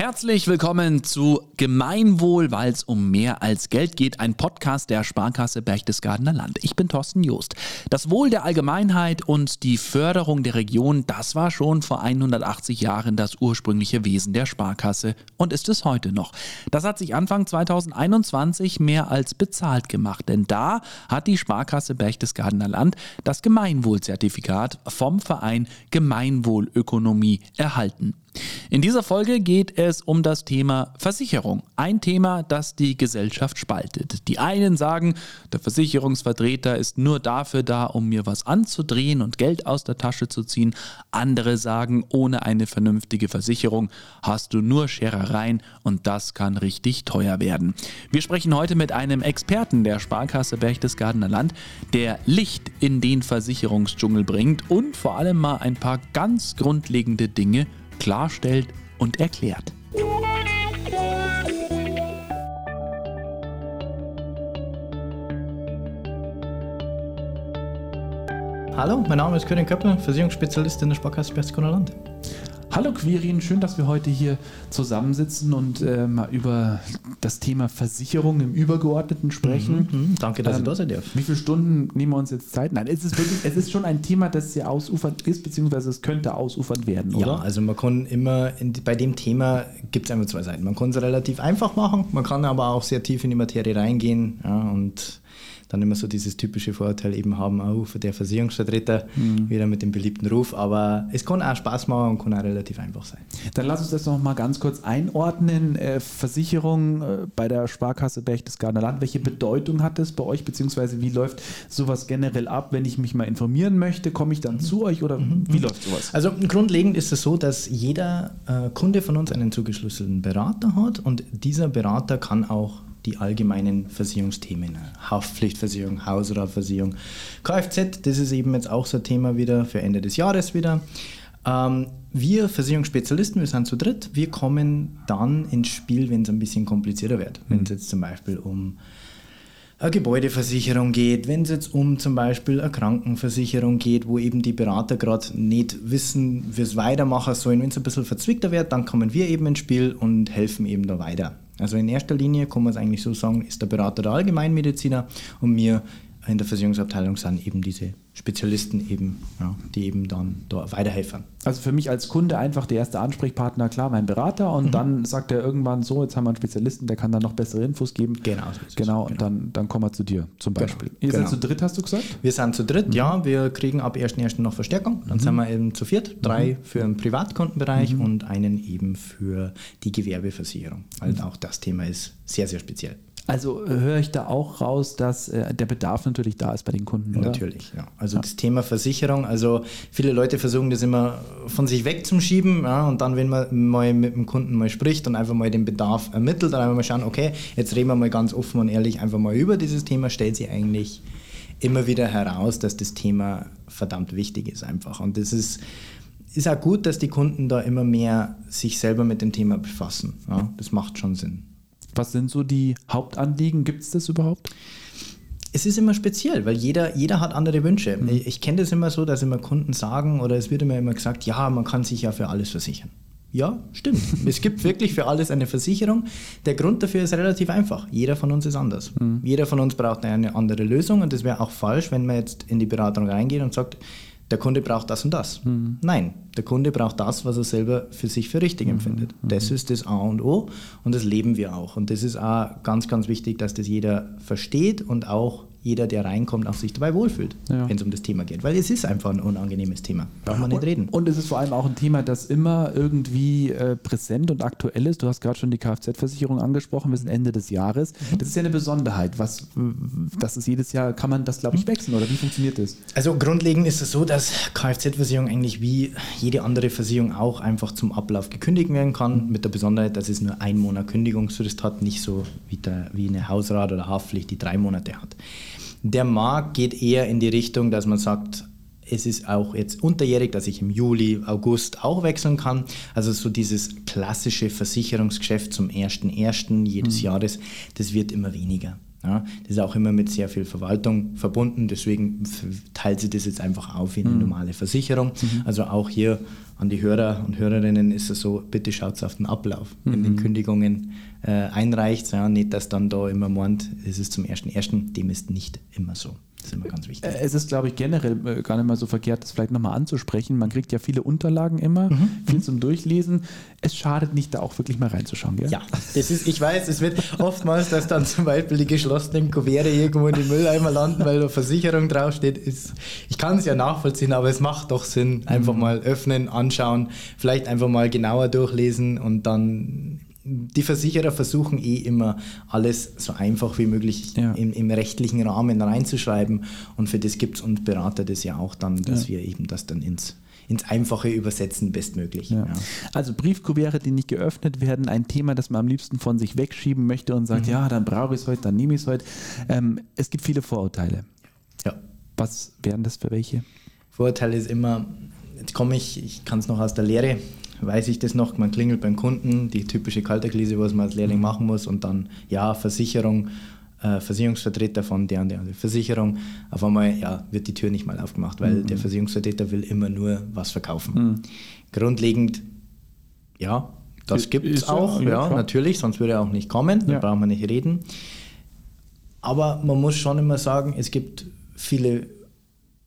Herzlich willkommen zu Gemeinwohl, weil es um mehr als Geld geht. Ein Podcast der Sparkasse Berchtesgadener Land. Ich bin Thorsten Joost. Das Wohl der Allgemeinheit und die Förderung der Region, das war schon vor 180 Jahren das ursprüngliche Wesen der Sparkasse und ist es heute noch. Das hat sich Anfang 2021 mehr als bezahlt gemacht, denn da hat die Sparkasse Berchtesgadener Land das Gemeinwohlzertifikat vom Verein Gemeinwohlökonomie erhalten. In dieser Folge geht es um das Thema Versicherung. Ein Thema, das die Gesellschaft spaltet. Die einen sagen, der Versicherungsvertreter ist nur dafür da, um mir was anzudrehen und Geld aus der Tasche zu ziehen. Andere sagen, ohne eine vernünftige Versicherung hast du nur Scherereien und das kann richtig teuer werden. Wir sprechen heute mit einem Experten der Sparkasse Berchtesgadener Land, der Licht in den Versicherungsdschungel bringt und vor allem mal ein paar ganz grundlegende Dinge klarstellt und erklärt. Hallo, mein Name ist König Köppel, Versicherungsspezialist in der Sparkasse Berchtesgadener Land. Hallo Quirin, schön, dass wir heute hier zusammensitzen und äh, mal über das Thema Versicherung im Übergeordneten sprechen. Mhm, mhm. danke, dass ähm, ich da sein darf. Wie viele Stunden nehmen wir uns jetzt Zeit? Nein, es ist wirklich, es ist schon ein Thema, das sehr ausufernd ist, beziehungsweise es könnte ausufernd werden, oder? Ja, also man kann immer, in, bei dem Thema gibt es einfach zwei Seiten. Man kann es relativ einfach machen, man kann aber auch sehr tief in die Materie reingehen ja, und dann immer so dieses typische Vorurteil eben haben, auch für der Versicherungsvertreter, mhm. wieder mit dem beliebten Ruf. Aber es kann auch Spaß machen und kann auch relativ einfach sein. Dann lass uns das noch mal ganz kurz einordnen. Äh, Versicherung äh, bei der Sparkasse Berchtesgadener Land, welche Bedeutung hat das bei euch, beziehungsweise wie läuft sowas generell ab? Wenn ich mich mal informieren möchte, komme ich dann mhm. zu euch oder mhm. wie läuft sowas? Also grundlegend ist es so, dass jeder äh, Kunde von uns einen zugeschlüsselten Berater hat und dieser Berater kann auch die allgemeinen Versicherungsthemen. Haftpflichtversicherung, Hausratversicherung, Kfz, das ist eben jetzt auch so ein Thema wieder für Ende des Jahres wieder. Ähm, wir Versicherungsspezialisten, wir sind zu dritt, wir kommen dann ins Spiel, wenn es ein bisschen komplizierter wird. Wenn es jetzt zum Beispiel um eine Gebäudeversicherung geht, wenn es jetzt um zum Beispiel eine Krankenversicherung geht, wo eben die Berater gerade nicht wissen, wie es weitermachen sollen, wenn es ein bisschen verzwickter wird, dann kommen wir eben ins Spiel und helfen eben da weiter. Also in erster Linie kann man es eigentlich so sagen, ist der Berater der Allgemeinmediziner und wir in der Versicherungsabteilung sind eben diese Spezialisten eben, ja, die eben dann da weiterhelfen. Also für mich als Kunde einfach der erste Ansprechpartner, klar, mein Berater und mhm. dann sagt er irgendwann so, jetzt haben wir einen Spezialisten, der kann dann noch bessere Infos geben. Genau. So genau, und genau. dann, dann kommen wir zu dir zum genau, Beispiel. Genau. Ihr genau. seid zu dritt, hast du gesagt? Wir sind zu dritt, mhm. ja. Wir kriegen ab 1.1. noch Verstärkung. Dann mhm. sind wir eben zu viert. Drei mhm. für den Privatkundenbereich mhm. und einen eben für die Gewerbeversicherung. Mhm. auch das Thema ist sehr, sehr speziell. Also äh, höre ich da auch raus, dass äh, der Bedarf natürlich da ist bei den Kunden, oder? Natürlich, ja. Also ja. das Thema Versicherung, also viele Leute versuchen das immer von sich wegzuschieben ja, und dann, wenn man mal mit dem Kunden mal spricht und einfach mal den Bedarf ermittelt, dann einfach mal schauen, okay, jetzt reden wir mal ganz offen und ehrlich einfach mal über dieses Thema, stellt sich eigentlich immer wieder heraus, dass das Thema verdammt wichtig ist einfach. Und das ist, ist auch gut, dass die Kunden da immer mehr sich selber mit dem Thema befassen. Ja, das macht schon Sinn. Was sind so die Hauptanliegen? Gibt es das überhaupt? Es ist immer speziell, weil jeder, jeder hat andere Wünsche. Mhm. Ich kenne das immer so, dass immer Kunden sagen oder es wird immer immer gesagt, ja, man kann sich ja für alles versichern. Ja, stimmt. es gibt wirklich für alles eine Versicherung. Der Grund dafür ist relativ einfach. Jeder von uns ist anders. Mhm. Jeder von uns braucht eine andere Lösung und das wäre auch falsch, wenn man jetzt in die Beratung reingeht und sagt, der Kunde braucht das und das. Mhm. Nein, der Kunde braucht das, was er selber für sich für richtig mhm. empfindet. Mhm. Das ist das A und O und das leben wir auch. Und das ist auch ganz, ganz wichtig, dass das jeder versteht und auch jeder, der reinkommt, auch sich dabei wohlfühlt, ja. wenn es um das Thema geht. Weil es ist einfach ein unangenehmes Thema. Braucht man nicht reden. Und es ist vor allem auch ein Thema, das immer irgendwie äh, präsent und aktuell ist. Du hast gerade schon die Kfz-Versicherung angesprochen. Wir sind Ende des Jahres. Mhm. Das ist ja eine Besonderheit. Was, das ist jedes Jahr, kann man das, glaube ich, mhm. wechseln oder wie funktioniert das? Also grundlegend ist es so, dass Kfz-Versicherung eigentlich wie jede andere Versicherung auch einfach zum Ablauf gekündigt werden kann. Mhm. Mit der Besonderheit, dass es nur ein Monat Kündigungsfrist hat, nicht so wie, der, wie eine Hausrat oder Haftpflicht, die drei Monate hat. Der Markt geht eher in die Richtung, dass man sagt, es ist auch jetzt unterjährig, dass ich im Juli, August auch wechseln kann. Also so dieses klassische Versicherungsgeschäft zum 1.1. jedes mhm. Jahres, das wird immer weniger. Ja, das ist auch immer mit sehr viel Verwaltung verbunden, deswegen teilt sie das jetzt einfach auf wie eine mhm. normale Versicherung. Mhm. Also auch hier an die Hörer und Hörerinnen ist es so, bitte schaut auf den Ablauf, wenn mhm. die Kündigungen äh, einreicht. Ja, nicht, dass dann da immer meint, es ist zum 1.1., dem ist nicht immer so. Das ist immer ganz wichtig. Äh, es ist, glaube ich, generell äh, gar nicht mal so verkehrt, das vielleicht nochmal anzusprechen. Man kriegt ja viele Unterlagen immer, mhm. viel zum Durchlesen. Es schadet nicht, da auch wirklich mal reinzuschauen. Gell? Ja, das ist, ich weiß, es wird oftmals, dass dann zum Beispiel die geschlossenen Kuverte irgendwo in den Mülleimer landen, weil da Versicherung draufsteht. Ist, ich kann es ja nachvollziehen, aber es macht doch Sinn, einfach mhm. mal öffnen, anschauen, vielleicht einfach mal genauer durchlesen und dann die Versicherer versuchen eh immer alles so einfach wie möglich ja. im, im, rechtlichen Rahmen reinzuschreiben und für das gibt es uns Berater das ja auch dann, dass ja. wir eben das dann ins, ins Einfache übersetzen bestmöglich. Ja. Ja. Also Briefkuverte, die nicht geöffnet werden, ein Thema, das man am liebsten von sich wegschieben möchte und sagt, mhm. ja, dann brauche ich es heute, dann nehme ich es heute. Ähm, es gibt viele Vorurteile. Ja. Was wären das für welche? Vorurteile ist immer, jetzt komme ich, ich kann es noch aus der Lehre, weiß ich das noch, man klingelt beim Kunden, die typische Kalterkrise, was man als Lehrling machen muss und dann, ja, Versicherung, äh, Versicherungsvertreter von der und der Versicherung, auf einmal ja, wird die Tür nicht mal aufgemacht, weil mhm. der Versicherungsvertreter will immer nur was verkaufen. Mhm. Grundlegend, ja, das gibt es auch, ja, ja natürlich, sonst würde er auch nicht kommen, da brauchen wir nicht reden. Aber man muss schon immer sagen, es gibt viele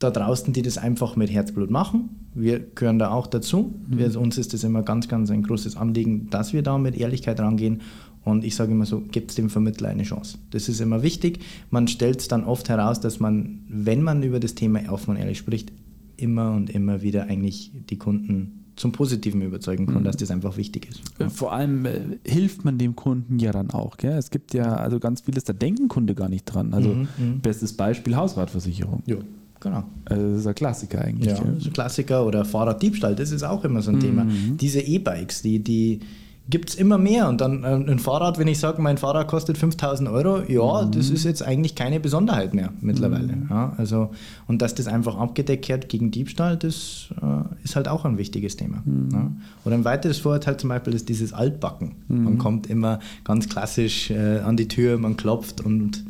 da draußen, die das einfach mit Herzblut machen. Wir gehören da auch dazu. Mhm. Wir, uns ist das immer ganz, ganz ein großes Anliegen, dass wir da mit Ehrlichkeit rangehen. Und ich sage immer so, gibt es dem Vermittler eine Chance. Das ist immer wichtig. Man stellt es dann oft heraus, dass man, wenn man über das Thema offen und ehrlich spricht, immer und immer wieder eigentlich die Kunden zum Positiven überzeugen kann, mhm. dass das einfach wichtig ist. Ja. Vor allem äh, hilft man dem Kunden ja dann auch. Gell? Es gibt ja also ganz vieles, da denken Kunde gar nicht dran. Also mhm, mhm. bestes Beispiel Hausratversicherung. Ja. Genau. Also das ist ein Klassiker eigentlich. Ja, ein Klassiker oder Fahrraddiebstahl, das ist auch immer so ein mhm. Thema. Diese E-Bikes, die, die gibt es immer mehr. Und dann äh, ein Fahrrad, wenn ich sage, mein Fahrrad kostet 5000 Euro, ja, mhm. das ist jetzt eigentlich keine Besonderheit mehr mittlerweile. Mhm. Ja, also, und dass das einfach abgedeckt wird gegen Diebstahl, das äh, ist halt auch ein wichtiges Thema. Mhm. Ja. Oder ein weiteres Vorurteil zum Beispiel ist dieses Altbacken. Man mhm. kommt immer ganz klassisch äh, an die Tür, man klopft und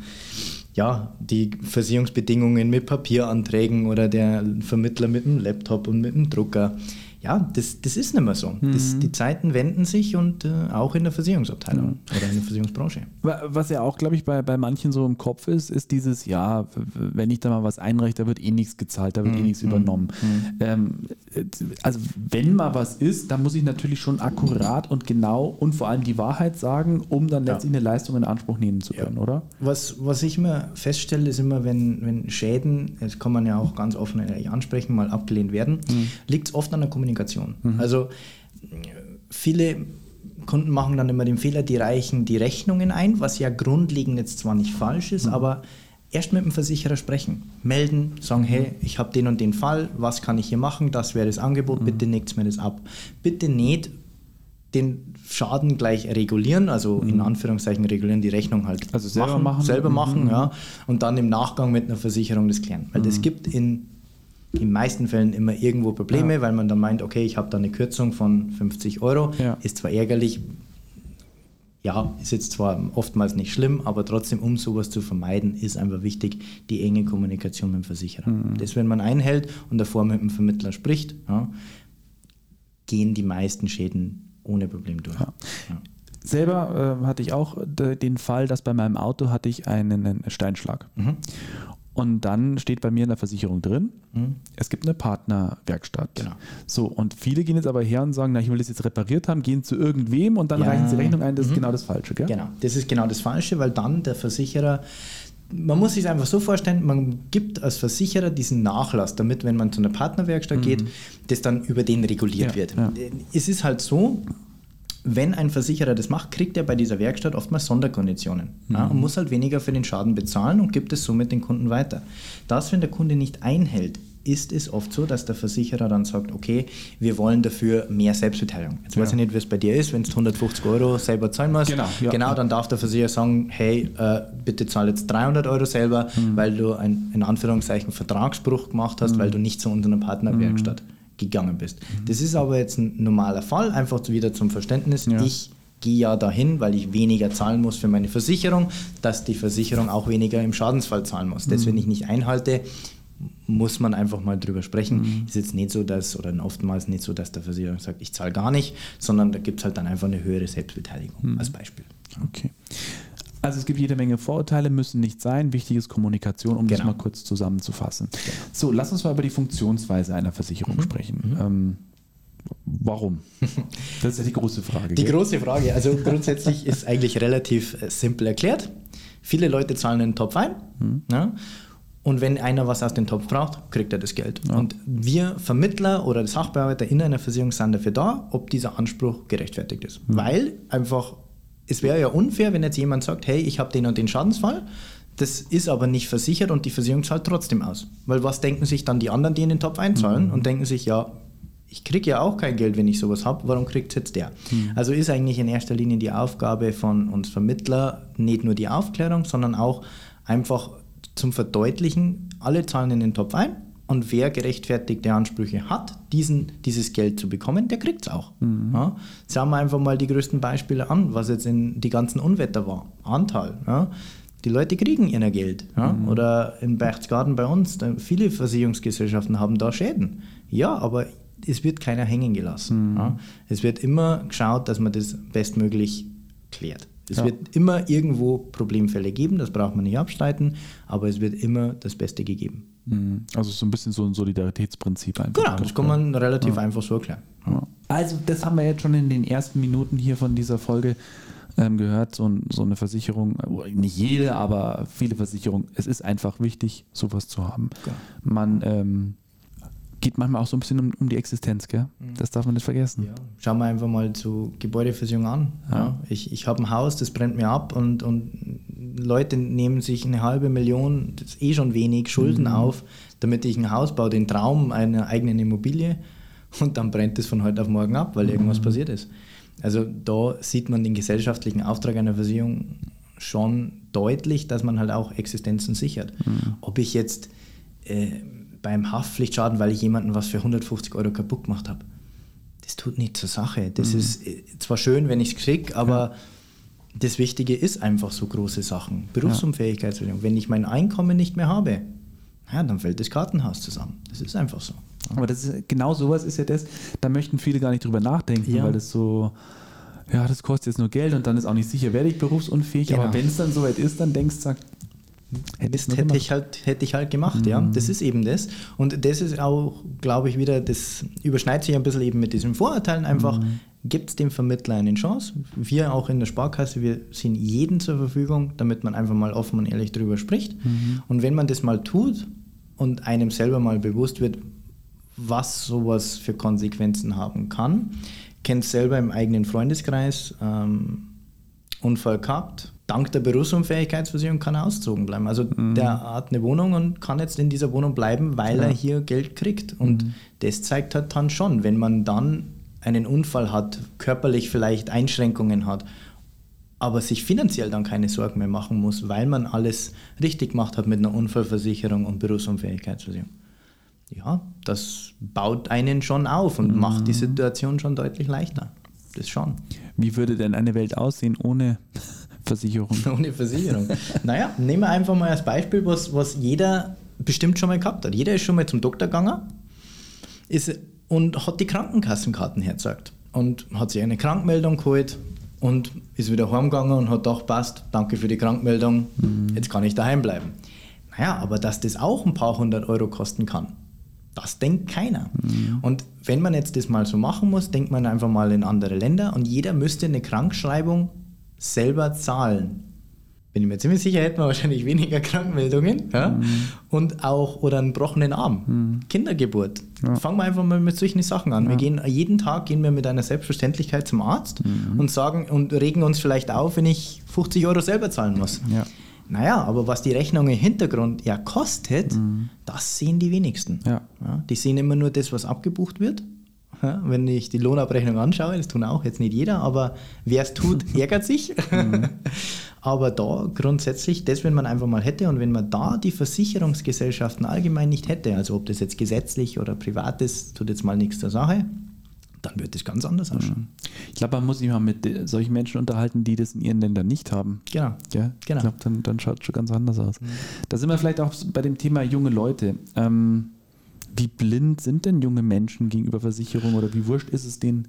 ja, die Versicherungsbedingungen mit Papieranträgen oder der Vermittler mit dem Laptop und mit dem Drucker ja, das, das ist nicht mehr so. Mhm. Das, die Zeiten wenden sich und äh, auch in der Versicherungsabteilung mhm. oder in der Versicherungsbranche. Was ja auch, glaube ich, bei, bei manchen so im Kopf ist, ist dieses, ja, wenn ich da mal was einreiche, da wird eh nichts gezahlt, da wird eh mhm. eh nichts mhm. übernommen. Mhm. Ähm, also wenn mal was ist, dann muss ich natürlich schon akkurat und genau und vor allem die Wahrheit sagen, um dann letztlich ja. eine Leistung in Anspruch nehmen zu können, ja. oder? Was, was ich immer feststelle, ist immer, wenn, wenn Schäden, das kann man ja auch ganz offen ansprechen, mal abgelehnt werden, mhm. liegt es oft an der Kommunikation. Kommunikation. Mhm. Also viele Kunden machen dann immer den Fehler, die reichen die Rechnungen ein, was ja grundlegend jetzt zwar nicht falsch ist, mhm. aber erst mit dem Versicherer sprechen, melden, sagen, mhm. hey, ich habe den und den Fall, was kann ich hier machen, das wäre das Angebot, mhm. bitte nickt mir das ab. Bitte nicht den Schaden gleich regulieren, also mhm. in Anführungszeichen regulieren, die Rechnung halt also selber machen, machen. selber machen, mhm. ja, und dann im Nachgang mit einer Versicherung das klären. Weil das gibt in in meisten Fällen immer irgendwo Probleme, ja. weil man dann meint, okay, ich habe da eine Kürzung von 50 Euro, ja. ist zwar ärgerlich, ja, ist jetzt zwar oftmals nicht schlimm, aber trotzdem, um sowas zu vermeiden, ist einfach wichtig, die enge Kommunikation mit dem Versicherer. Mhm. Das, wenn man einhält und davor mit dem Vermittler spricht, ja, gehen die meisten Schäden ohne Problem durch. Ja. Ja. Selber äh, hatte ich auch den Fall, dass bei meinem Auto hatte ich einen Steinschlag. Mhm. Und dann steht bei mir in der Versicherung drin, mhm. es gibt eine Partnerwerkstatt. Genau. So, und viele gehen jetzt aber her und sagen, na, ich will das jetzt repariert haben, gehen zu irgendwem und dann ja. reichen sie Rechnung ein, das mhm. ist genau das Falsche, gell? Genau, das ist genau das Falsche, weil dann der Versicherer man muss sich einfach so vorstellen, man gibt als Versicherer diesen Nachlass, damit, wenn man zu einer Partnerwerkstatt mhm. geht, das dann über den reguliert ja, wird. Ja. Es ist halt so, wenn ein Versicherer das macht, kriegt er bei dieser Werkstatt oftmals Sonderkonditionen mhm. ja, und muss halt weniger für den Schaden bezahlen und gibt es somit den Kunden weiter. Das, wenn der Kunde nicht einhält, ist es oft so, dass der Versicherer dann sagt, okay, wir wollen dafür mehr Selbstbeteiligung. Jetzt ja. weiß ich nicht, wie es bei dir ist, wenn du 150 Euro selber zahlen musst. Genau, ja. genau dann darf der Versicherer sagen, hey, äh, bitte zahl jetzt 300 Euro selber, mhm. weil du einen in Anführungszeichen Vertragsbruch gemacht hast, mhm. weil du nicht zu unserer Partnerwerkstatt mhm gegangen bist. Mhm. Das ist aber jetzt ein normaler Fall, einfach wieder zum Verständnis. Ja. Ich gehe ja dahin, weil ich weniger zahlen muss für meine Versicherung, dass die Versicherung auch weniger im Schadensfall zahlen muss. Das, wenn ich nicht einhalte, muss man einfach mal drüber sprechen. Mhm. Ist jetzt nicht so, dass, oder oftmals nicht so, dass der Versicherer sagt, ich zahle gar nicht, sondern da gibt es halt dann einfach eine höhere Selbstbeteiligung mhm. als Beispiel. Okay. Also es gibt jede Menge Vorurteile, müssen nicht sein. Wichtig ist Kommunikation, um genau. das mal kurz zusammenzufassen. Genau. So, lass uns mal über die Funktionsweise einer Versicherung mhm. sprechen. Mhm. Ähm, warum? Das ist ja die große Frage. Die gell? große Frage. Also grundsätzlich ist eigentlich relativ äh, simpel erklärt. Viele Leute zahlen in den Topf ein. Mhm. Ja, und wenn einer was aus dem Topf braucht, kriegt er das Geld. Ja. Und wir Vermittler oder Sachbearbeiter in einer Versicherung sind dafür da, ob dieser Anspruch gerechtfertigt ist. Mhm. Weil einfach, es wäre ja unfair, wenn jetzt jemand sagt, hey, ich habe den und den Schadensfall, das ist aber nicht versichert und die Versicherung zahlt trotzdem aus. Weil was denken sich dann die anderen, die in den Topf einzahlen mhm. und denken sich, ja, ich kriege ja auch kein Geld, wenn ich sowas habe, warum kriegt es jetzt der? Mhm. Also ist eigentlich in erster Linie die Aufgabe von uns Vermittler nicht nur die Aufklärung, sondern auch einfach zum Verdeutlichen, alle zahlen in den Topf ein und wer gerechtfertigte Ansprüche hat, diesen, dieses Geld zu bekommen, der kriegt es auch. Mhm. Ja, schauen wir einfach mal die größten Beispiele an, was jetzt in die ganzen Unwetter war. Anteil. Ja. Die Leute kriegen ihr Geld. Ja. Mhm. Oder in Berchtesgaden bei uns, viele Versicherungsgesellschaften haben da Schäden. Ja, aber es wird keiner hängen gelassen. Mhm. Es wird immer geschaut, dass man das bestmöglich klärt. Es ja. wird immer irgendwo Problemfälle geben, das braucht man nicht abstreiten, aber es wird immer das Beste gegeben. Mhm. Also so ein bisschen so ein Solidaritätsprinzip einfach. Genau, das kann man relativ ja. einfach so erklären. Ja. Also das haben wir jetzt schon in den ersten Minuten hier von dieser Folge ähm, gehört, so, so, eine Versicherung, nicht jede, aber viele Versicherungen, es ist einfach wichtig, sowas zu haben. Man ähm, geht manchmal auch so ein bisschen um, um die Existenz, gell? Mhm. Das darf man nicht vergessen. Ja. Schauen wir einfach mal zu Gebäudeversicherung an. Ja. Ich, ich habe ein Haus, das brennt mir ab und, und Leute nehmen sich eine halbe Million, das ist eh schon wenig, Schulden mhm. auf, damit ich ein Haus baue, den Traum einer eigenen Immobilie und dann brennt es von heute auf morgen ab, weil irgendwas mhm. passiert ist. Also da sieht man den gesellschaftlichen Auftrag einer Versicherung schon deutlich, dass man halt auch Existenzen sichert. Mhm. Ob ich jetzt äh, beim Haftpflichtschaden, weil ich jemanden was für 150 Euro kaputt gemacht habe. Das tut nicht zur Sache. Das mhm. ist äh, zwar schön, wenn ich es kriege, aber ja. Das Wichtige ist einfach so große Sachen. Berufsunfähigkeitsversicherung. Wenn ich mein Einkommen nicht mehr habe, ja, dann fällt das Kartenhaus zusammen. Das ist einfach so. Aber das ist, genau sowas ist ja das, da möchten viele gar nicht drüber nachdenken, ja. weil das so, ja, das kostet jetzt nur Geld und dann ist auch nicht sicher, werde ich berufsunfähig. Genau. Aber wenn es dann soweit ist, dann denkst du, Mist hätte ich, halt, hätte ich halt gemacht, mhm. ja. Das ist eben das. Und das ist auch, glaube ich, wieder, das überschneidet sich ein bisschen eben mit diesen Vorurteilen einfach. Mhm. Gibt es dem Vermittler eine Chance? Wir auch in der Sparkasse, wir sind jeden zur Verfügung, damit man einfach mal offen und ehrlich darüber spricht. Mhm. Und wenn man das mal tut und einem selber mal bewusst wird, was sowas für Konsequenzen haben kann, kennt selber im eigenen Freundeskreis ähm, Unfall gehabt, dank der Berufsunfähigkeitsversicherung kann er ausgezogen bleiben. Also mhm. der hat eine Wohnung und kann jetzt in dieser Wohnung bleiben, weil ja. er hier Geld kriegt. Und mhm. das zeigt halt dann schon, wenn man dann einen Unfall hat, körperlich vielleicht Einschränkungen hat, aber sich finanziell dann keine Sorgen mehr machen muss, weil man alles richtig gemacht hat mit einer Unfallversicherung und Berufsunfähigkeitsversicherung. Ja, das baut einen schon auf und mhm. macht die Situation schon deutlich leichter. Das schon. Wie würde denn eine Welt aussehen ohne Versicherung. Ohne Versicherung. naja, nehmen wir einfach mal als Beispiel, was, was jeder bestimmt schon mal gehabt hat. Jeder ist schon mal zum Doktor gegangen ist, und hat die Krankenkassenkarten hergezeigt und hat sich eine Krankmeldung geholt und ist wieder heimgegangen und hat gedacht, passt, danke für die Krankmeldung, mhm. jetzt kann ich daheim bleiben. Naja, aber dass das auch ein paar hundert Euro kosten kann, das denkt keiner. Mhm. Und wenn man jetzt das mal so machen muss, denkt man einfach mal in andere Länder und jeder müsste eine Krankschreibung selber zahlen. Bin ich mir ziemlich sicher, hätten wir wahrscheinlich weniger Krankmeldungen ja? Mhm. und auch oder einen gebrochenen Arm. Mhm. Kindergeburt. Ja. Fangen wir einfach mal mit solchen Sachen an. Ja. Wir gehen jeden Tag gehen wir mit einer Selbstverständlichkeit zum Arzt mhm. und sagen und regen uns vielleicht auf, wenn ich 50 Euro selber zahlen muss. Ja. Naja, aber was die Rechnung im Hintergrund ja kostet, mhm. das sehen die wenigsten. Ja. die sehen immer nur das, was abgebucht wird ja, wenn ich die Lohnabrechnung anschaue, das tun auch jetzt nicht jeder, aber wer es tut, ärgert sich. Mhm. aber da grundsätzlich, das, wenn man einfach mal hätte und wenn man da die Versicherungsgesellschaften allgemein nicht hätte, also ob das jetzt gesetzlich oder privat ist, tut jetzt mal nichts zur Sache, dann wird es ganz anders ausschauen. Ich glaube, man muss sich mal mit solchen Menschen unterhalten, die das in ihren Ländern nicht haben. Genau. Ja, Genau. Ich glaube, dann, dann schaut es schon ganz anders aus. Da sind wir vielleicht auch bei dem Thema junge Leute. Ähm, wie blind sind denn junge Menschen gegenüber Versicherungen oder wie wurscht ist es denen?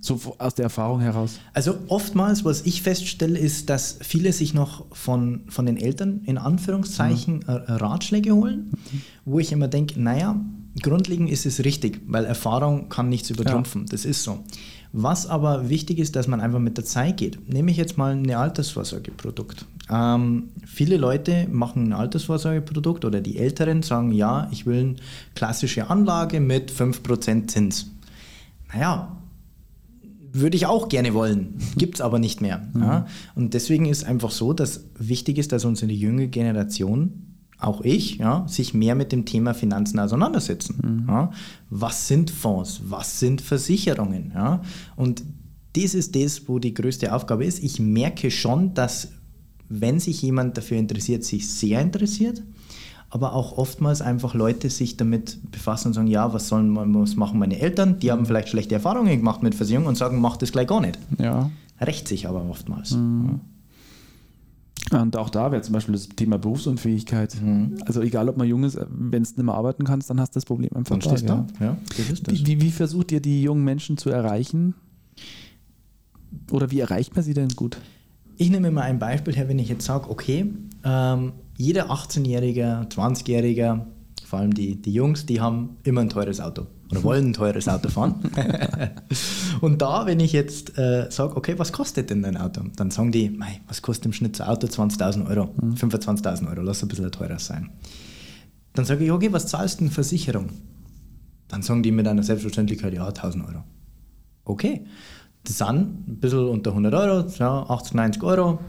So aus der Erfahrung heraus. Also oftmals, was ich feststelle, ist, dass viele sich noch von, von den Eltern in Anführungszeichen äh, Ratschläge holen, wo ich immer denke, naja, grundlegend ist es richtig, weil Erfahrung kann nichts übertrumpfen. Das ist so. Was aber wichtig ist, dass man einfach mit der Zeit geht. Nehme ich jetzt mal ein Altersvorsorgeprodukt. Ähm, viele Leute machen ein Altersvorsorgeprodukt oder die Älteren sagen, ja, ich will eine klassische Anlage mit 5% Zins. Naja, würde ich auch gerne wollen, gibt es aber nicht mehr. Ja? Und deswegen ist einfach so, dass wichtig ist, dass unsere junge Generation, auch ich, ja, sich mehr mit dem Thema Finanzen auseinandersetzen. Ja? Was sind Fonds? Was sind Versicherungen? Ja? Und das ist das, wo die größte Aufgabe ist. Ich merke schon, dass wenn sich jemand dafür interessiert, sich sehr interessiert, aber auch oftmals einfach Leute sich damit befassen und sagen, ja, was sollen was machen meine Eltern? Die haben vielleicht schlechte Erfahrungen gemacht mit Versicherung und sagen, mach das gleich gar nicht. Ja. Rächt sich aber oftmals. Und auch da wäre zum Beispiel das Thema Berufsunfähigkeit. Also egal, ob man jung ist, wenn du nicht mehr arbeiten kannst, dann hast du das Problem einfach Dann stehst du ja. da. Ja, das ist das. Wie, wie, wie versucht ihr die jungen Menschen zu erreichen? Oder wie erreicht man sie denn gut? Ich nehme mal ein Beispiel her, wenn ich jetzt sage, okay, ähm, jeder 18-Jährige, 20-Jähriger, vor allem die, die Jungs, die haben immer ein teures Auto oder wollen ein teures Auto fahren. und da, wenn ich jetzt äh, sage, okay, was kostet denn dein Auto? Dann sagen die, mei, was kostet im Schnitt so ein Auto? 20.000 Euro, 25.000 Euro, lass ein bisschen teurer sein. Dann sage ich, okay, was zahlst du denn Versicherung? Dann sagen die mit einer Selbstverständlichkeit, ja, 1000 Euro. Okay, das sind ein bisschen unter 100 Euro, ja, 80, 90 Euro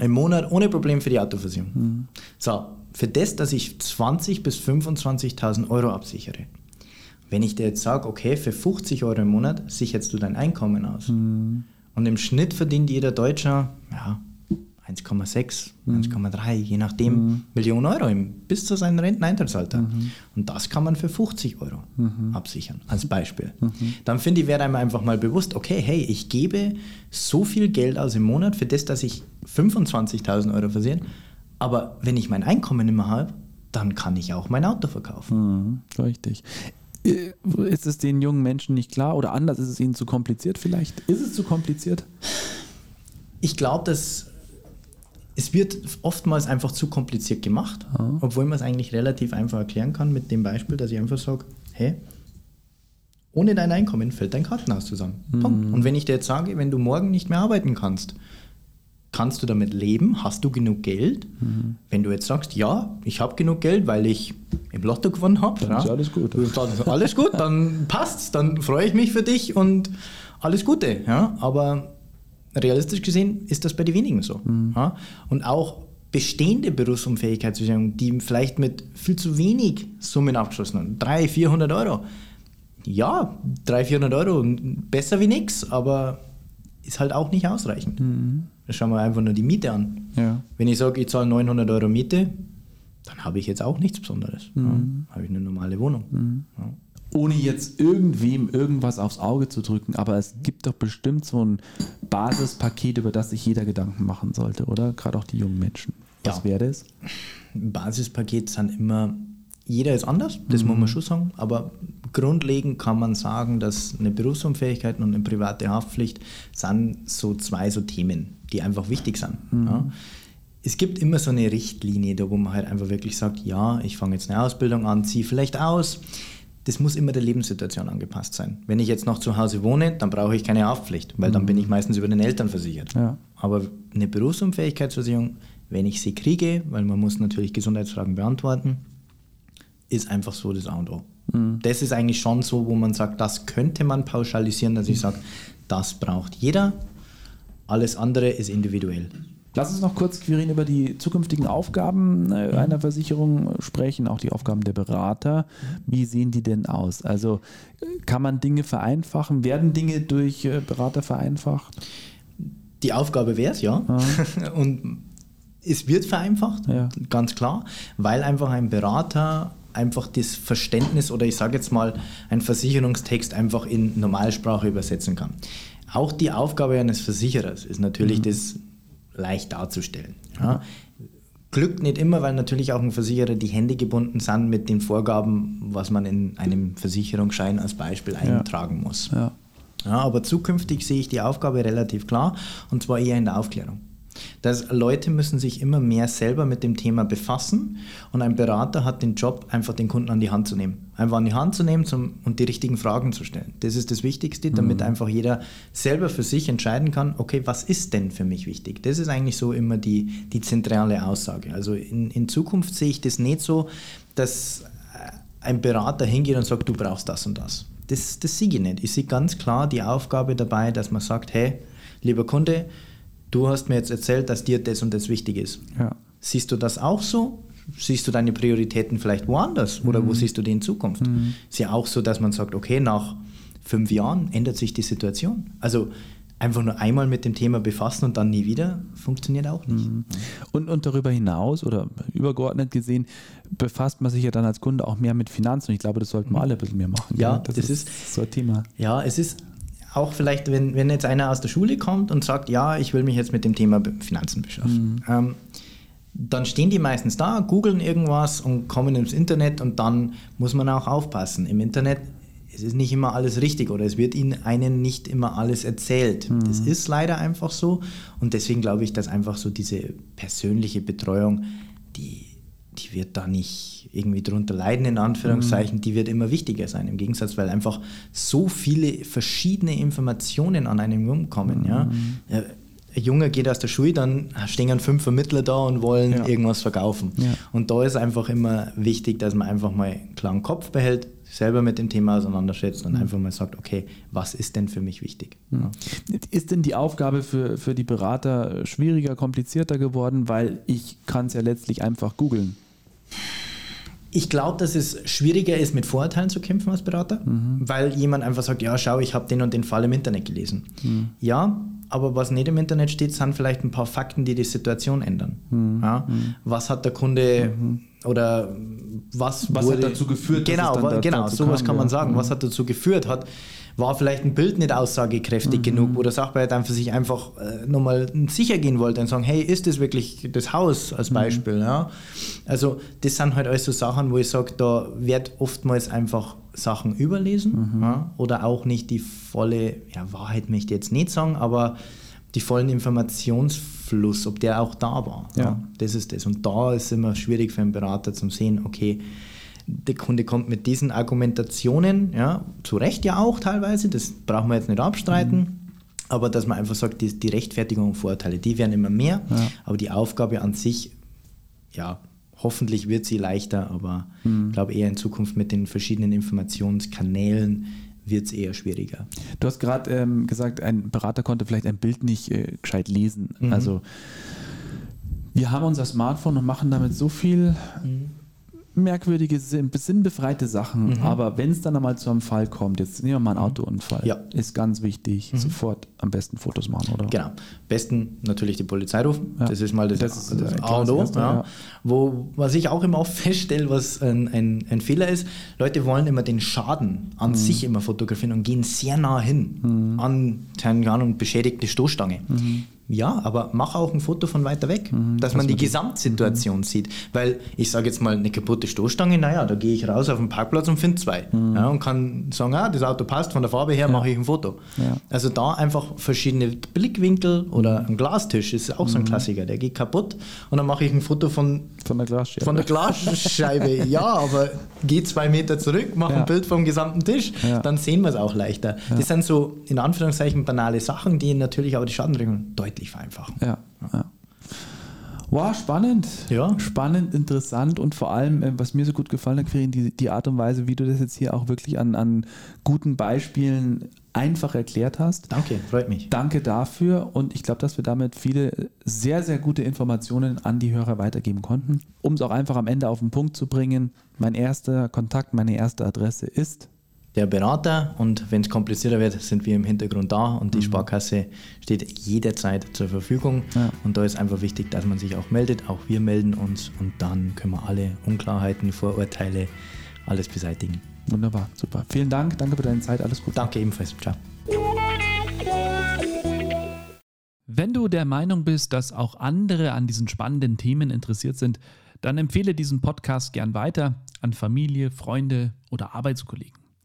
im Monat ohne Problem für die Autoversicherung. So, für das, dass ich 20.000 bis 25.000 Euro absichere. Wenn ich dir jetzt sage, okay, für 50 Euro im Monat sicherst du dein Einkommen aus. Und im Schnitt verdient jeder Deutscher, ja, 1,6, 1,3, je nachdem, Millionen Euro bis zu seinem Renteneintrittsalter. Und das kann man für 50 Euro absichern, als Beispiel. Dann finde ich, wäre einem einfach mal bewusst, okay, hey, ich gebe so viel Geld aus im Monat für das, dass ich 25.000 Euro versichern, aber wenn ich mein Einkommen nicht mehr habe, dann kann ich auch mein Auto verkaufen. Mhm, richtig. Äh, Ist es den jungen Menschen nicht klar oder anders? Ist es ihnen zu kompliziert vielleicht? Ist es zu kompliziert? Ich glaube, dass es wird oftmals einfach zu kompliziert gemacht, obwohl man es eigentlich relativ einfach erklären kann mit dem Beispiel, dass ich einfach sage, hey, ohne dein Einkommen fällt dein Kartenhaus zusammen. Punkt. Und wenn ich dir jetzt sage, wenn du morgen nicht mehr arbeiten kannst, kannst du damit leben? Hast du genug Geld? Wenn du jetzt sagst, ja, ich habe genug Geld, weil ich im Lotto gewonnen habe, Dann ist alles gut. Dann ist alles gut, dann passt's, dann freue ich mich für dich und alles Gute. Ja? Aber realistisch gesehen ist das bei den wenigen so. Ja? Und auch bestehende Berufsunfähigkeitsversicherungen, die vielleicht mit viel zu wenig Summen abgeschlossen haben, 300, 400 Euro. Ja, 300, 400 Euro, besser wie nichts, aber ist halt auch nicht ausreichend. Da schauen wir einfach nur die Miete an. Ja. Wenn ich sage, ich zahle 900 Euro Miete, dann habe ich jetzt auch nichts Besonderes. Ja, habe ich eine normale Wohnung. Ja. Ohne jetzt irgendwem irgendwas aufs Auge zu drücken, aber es gibt doch bestimmt so ein Basispaket, über das sich jeder Gedanken machen sollte, oder? Gerade auch die jungen Menschen. Was Ja. wäre das? Basispaket sind immer, jeder ist anders, das muss man schon sagen, aber grundlegend kann man sagen, dass eine Berufsunfähigkeit und eine private Haftpflicht sind so zwei so Themen, die einfach wichtig sind. Ja. Es gibt immer so eine Richtlinie, da wo man halt einfach wirklich sagt, ja, ich fange jetzt eine Ausbildung an, ziehe vielleicht aus. Das muss immer der Lebenssituation angepasst sein. Wenn ich jetzt noch zu Hause wohne, dann brauche ich keine Haftpflicht, weil dann bin ich meistens über den Eltern versichert. Ja. Aber eine Berufsunfähigkeitsversicherung, wenn ich sie kriege, weil man muss natürlich Gesundheitsfragen beantworten, ist einfach so das A und O. Das ist eigentlich schon so, wo man sagt, das könnte man pauschalisieren, dass ich sage, das braucht jeder, alles andere ist individuell. Lass uns noch kurz, Quirin, über die zukünftigen Aufgaben äh, einer Versicherung sprechen, auch die Aufgaben der Berater. Wie sehen die denn aus? Also kann man Dinge vereinfachen? Werden Dinge durch äh, Berater vereinfacht? Die Aufgabe wäre es, ja. Und es wird vereinfacht, Ja. ganz klar, weil einfach ein Berater einfach das Verständnis oder ich sage jetzt mal einen Versicherungstext einfach in Normalsprache übersetzen kann. Auch die Aufgabe eines Versicherers ist natürlich mhm. das leicht darzustellen. Ja. Glückt nicht immer, weil natürlich auch ein Versicherer die Hände gebunden sind mit den Vorgaben, was man in einem Versicherungsschein als Beispiel eintragen muss. Ja. Ja, aber zukünftig sehe ich die Aufgabe relativ klar und zwar eher in der Aufklärung. Dass Leute müssen sich immer mehr selber mit dem Thema befassen und ein Berater hat den Job, einfach den Kunden an die Hand zu nehmen. Einfach an die Hand zu nehmen zum, und die richtigen Fragen zu stellen. Das ist das Wichtigste, damit mhm. einfach jeder selber für sich entscheiden kann, okay, was ist denn für mich wichtig? Das ist eigentlich so immer die, die zentrale Aussage. Also in, in Zukunft sehe ich das nicht so, dass ein Berater hingeht und sagt, du brauchst das und das. Das, das sehe ich nicht. Ich sehe ganz klar die Aufgabe dabei, dass man sagt, hey, lieber Kunde, du hast mir jetzt erzählt, dass dir das und das wichtig ist. Ja. Siehst du das auch so? Siehst du deine Prioritäten vielleicht woanders oder mhm. wo siehst du die in Zukunft? Mhm. Ist ja auch so, dass man sagt, okay, nach fünf Jahren ändert sich die Situation. Also einfach nur einmal mit dem Thema befassen und dann nie wieder, funktioniert auch nicht. Mhm. Und, und darüber hinaus oder übergeordnet gesehen, befasst man sich ja dann als Kunde auch mehr mit Finanzen. Ich glaube, das sollten wir mhm. alle ein bisschen mehr machen. Ja, das, das ist, ist so ein Thema. Ja, es ist auch vielleicht, wenn, wenn jetzt einer aus der Schule kommt und sagt, ja, ich will mich jetzt mit dem Thema Finanzen beschaffen. Mhm. Ähm, dann stehen die meistens da, googeln irgendwas und kommen ins Internet und dann muss man auch aufpassen. Im Internet es ist nicht immer alles richtig oder es wird ihnen einen nicht immer alles erzählt. Mhm. Das ist leider einfach so und deswegen glaube ich, dass einfach so diese persönliche Betreuung, die, die wird da nicht irgendwie drunter leiden, in Anführungszeichen, mhm. die wird immer wichtiger sein. Im Gegensatz, weil einfach so viele verschiedene Informationen an einem rumkommen. Mhm. Ja. Ein Junge geht aus der Schule, dann stehen fünf Vermittler da und wollen ja. irgendwas verkaufen. Ja. Und da ist einfach immer wichtig, dass man einfach mal einen klaren Kopf behält, selber mit dem Thema auseinandersetzt und mhm. einfach mal sagt, okay, was ist denn für mich wichtig? Mhm. Ist denn die Aufgabe für, für die Berater schwieriger, komplizierter geworden, weil ich kann es ja letztlich einfach googeln? Ich glaube, dass es schwieriger ist, mit Vorurteilen zu kämpfen als Berater, mhm. weil jemand einfach sagt, ja, schau, ich habe den und den Fall im Internet gelesen. Mhm. Ja, aber was nicht im Internet steht, sind vielleicht ein paar Fakten, die die Situation ändern. Mhm. Ja? Mhm. Was hat der Kunde mhm. oder was, was wurde, hat dazu geführt? Genau, genau, sowas kann man ja. sagen. Was mhm. hat dazu geführt? Hat, war vielleicht ein Bild nicht aussagekräftig mhm. genug, wo der Sachbearbeiter dann für sich einfach äh, nochmal sicher gehen wollte und sagen, hey, ist das wirklich das Haus als mhm. Beispiel? Mhm. Ja? Also das sind halt alles so Sachen, wo ich sage, da wird oftmals einfach Sachen überlesen mhm. ja? oder auch nicht die volle, ja, Wahrheit möchte ich jetzt nicht sagen, aber die vollen Informationsfluss, ob der auch da war. Ja. ja. Das ist das. Und da ist es immer schwierig für einen Berater zu sehen, okay, der Kunde kommt mit diesen Argumentationen, ja, zu Recht ja auch teilweise, das brauchen wir jetzt nicht abstreiten. Mhm. Aber dass man einfach sagt, die, die Rechtfertigung und Vorteile, die werden immer mehr, ja. aber die Aufgabe an sich, ja, hoffentlich wird sie leichter, aber mhm. ich glaube eher in Zukunft mit den verschiedenen Informationskanälen wird es eher schwieriger. Du hast gerade ähm, gesagt, ein Berater konnte vielleicht ein Bild nicht äh, gescheit lesen. Mhm. Also wir haben unser Smartphone und machen damit so viel mhm merkwürdige, sinnbefreite Sachen. Mhm. Aber wenn es dann einmal zu einem Fall kommt, jetzt nehmen wir mal einen Autounfall, ja. ist ganz wichtig, mhm. sofort am besten Fotos machen, oder? Genau. Besten natürlich die Polizei rufen. Ja. Das ist mal das, das, das, das A und O. Ja. Wo, was ich auch immer oft feststelle, was ein, ein, ein, Fehler ist, Leute wollen immer den Schaden an mhm. sich immer fotografieren und gehen sehr nah hin mhm. an, keine Ahnung, beschädigte Stoßstange. Mhm. Ja, aber mach auch ein Foto von weiter weg, mhm, dass man die Gesamtsituation mhm. sieht. Weil ich sage jetzt mal, eine kaputte Stoßstange, naja, da gehe ich raus auf den Parkplatz und finde zwei. Mhm. Ja, und kann sagen, ah, das Auto passt, von der Farbe her ja. mache ich ein Foto. Ja. Also da einfach verschiedene Blickwinkel oder ein Glastisch ist auch so ein mhm. Klassiker, der geht kaputt und dann mache ich ein Foto von, von der Glasscheibe. Von der Glasscheibe, ja, aber geh zwei Meter zurück, mach ein Bild vom gesamten Tisch, dann sehen wir es auch leichter. Das sind so in Anführungszeichen banale Sachen, die natürlich aber die Schadenregelung deutlich deutlich vereinfachen. Ja, ja. Wow, spannend. Ja. Spannend, interessant und vor allem, äh, was mir so gut gefallen hat, Quirin, die, die Art und Weise, wie du das jetzt hier auch wirklich an, an guten Beispielen einfach erklärt hast. Danke, freut mich. Danke dafür und ich glaube, dass wir damit viele sehr, sehr gute Informationen an die Hörer weitergeben konnten. Um es auch einfach am Ende auf den Punkt zu bringen, mein erster Kontakt, meine erste Adresse ist der Berater und wenn es komplizierter wird, sind wir im Hintergrund da und die mhm. Sparkasse steht jederzeit zur Verfügung. Ja. Und da ist einfach wichtig, dass man sich auch meldet. Auch wir melden uns und dann können wir alle Unklarheiten, Vorurteile, alles beseitigen. Wunderbar, super. Vielen Dank, danke für deine Zeit, alles gut. Danke ebenfalls, ciao. Wenn du der Meinung bist, dass auch andere an diesen spannenden Themen interessiert sind, dann empfehle diesen Podcast gern weiter an Familie, Freunde oder Arbeitskollegen.